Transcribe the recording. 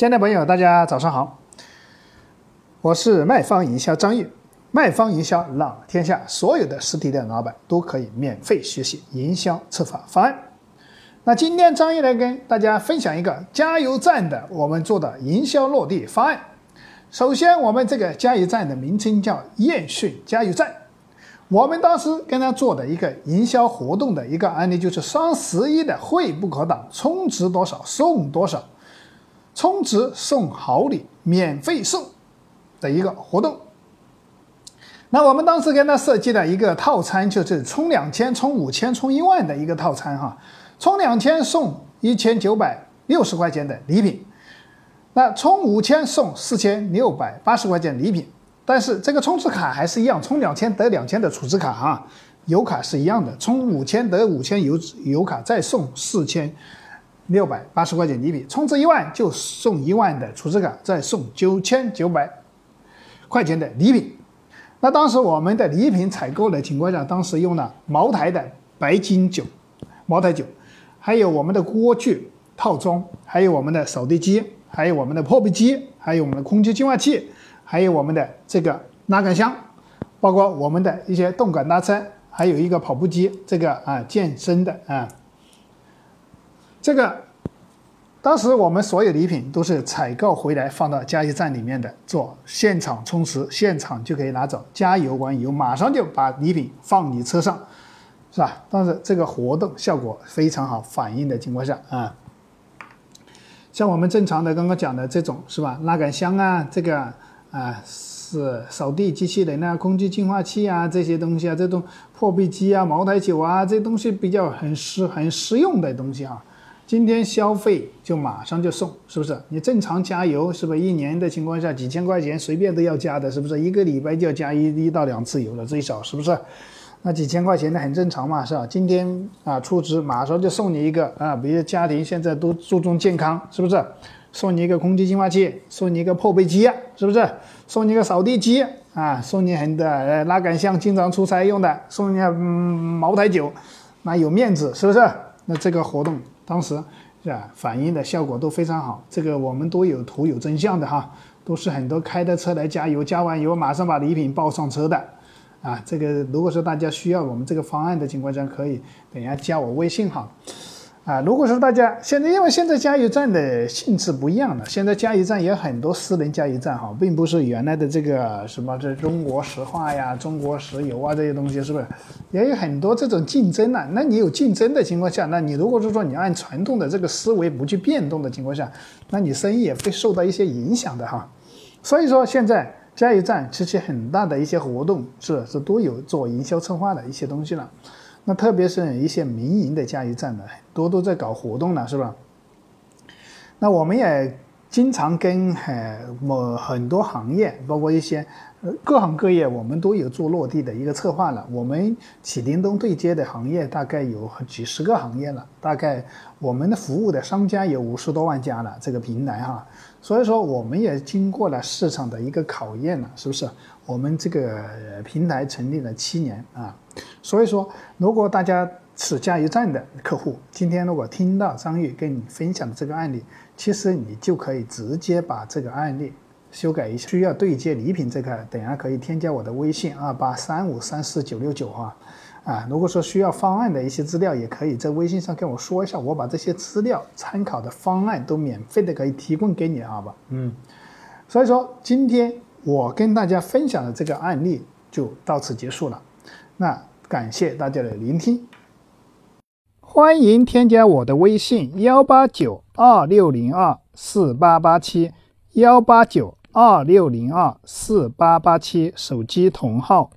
亲爱的朋友大家早上好，我是卖方营销张玉。卖方营销让天下所有的实体店老板都可以免费学习营销策划方案。那今天张玉来跟大家分享一个加油站的我们做的营销落地方案。首先，我们这个加油站的名称叫燕顺加油站。我们当时跟他做的一个营销活动的一个案例，就是双十一的会不可挡，充值多少送多少，充值送好礼，免费送的一个活动。那我们当时给他设计了一个套餐，就是充两千、充五千、充一万的一个套餐哈，充两千送一千九百六十块钱的礼品，那充五千送四千六百八十块钱礼品。但是这个充值卡还是一样，充两千得两千的储值卡啊，油卡是一样的，充五千得五千油油卡，再送四千六百八十块钱礼品，充值一万就送一万的储值卡，再送九千九百块钱的礼品。那当时我们的礼品采购的情况下，当时用了茅台的白金酒，茅台酒，还有我们的锅具套装，还有我们的扫地机，还有我们的破壁机，还有我们的空气净化器。还有我们的这个拉杆箱，包括我们的一些动感单车，还有一个跑步机，这个啊健身的啊，这个当时我们所有礼品都是采购回来放到加油站里面的，做现场充值，现场就可以拿走，加油完油马上就把礼品放你车上，是吧？但是这个活动效果非常好，反应的情况下啊，像我们正常的刚刚讲的这种是吧？拉杆箱啊，这个。啊，是扫地机器人啊，空气净化器啊，这些东西啊，这种破壁机啊，茅台酒啊，这东西比较很实很实用的东西啊。今天消费就马上就送，是不是？你正常加油是不是？一年的情况下几千块钱随便都要加的，是不是？一个礼拜就要加一一到两次油了，最少是不是？那几千块钱的很正常嘛，是吧？今天啊出值马上就送你一个啊，比如家庭现在都注重健康，是不是？送你一个空气净化器，送你一个破壁机，是不是？送你一个扫地机啊，送你很的呃拉杆箱，经常出差用的，送你嗯茅台酒，那有面子，是不是？那这个活动当时是吧，反映的效果都非常好。这个我们都有图有真相的哈，都是很多开的车来加油，加完油马上把礼品抱上车的啊。这个如果说大家需要我们这个方案的情况下，可以等一下加我微信哈。啊，如果说大家现在，因为现在加油站的性质不一样了，现在加油站也有很多私人加油站哈，并不是原来的这个什么这中国石化呀、中国石油啊这些东西，是不是？也有很多这种竞争了。那你有竞争的情况下，那你如果是说你按传统的这个思维不去变动的情况下，那你生意也会受到一些影响的哈。所以说现在加油站其实很大的一些活动是是都有做营销策划的一些东西了。那特别是一些民营的加油站呢，多都在搞活动呢，是吧？那我们也经常跟呃某很多行业，包括一些呃各行各业，我们都有做落地的一个策划了。我们启灵东对接的行业大概有几十个行业了，大概我们的服务的商家有五十多万家了，这个平台哈。所以说，我们也经过了市场的一个考验了，是不是？我们这个平台成立了七年啊，所以说，如果大家是加油站的客户，今天如果听到张玉跟你分享的这个案例，其实你就可以直接把这个案例修改一下。需要对接礼品这个，等下可以添加我的微信二八三五三四九六九哈。啊，如果说需要方案的一些资料，也可以在微信上跟我说一下，我把这些资料、参考的方案都免费的可以提供给你，好吧？嗯，所以说今天我跟大家分享的这个案例就到此结束了，那感谢大家的聆听，欢迎添加我的微信幺八九二六零二四八八七幺八九二六零二四八八七手机同号。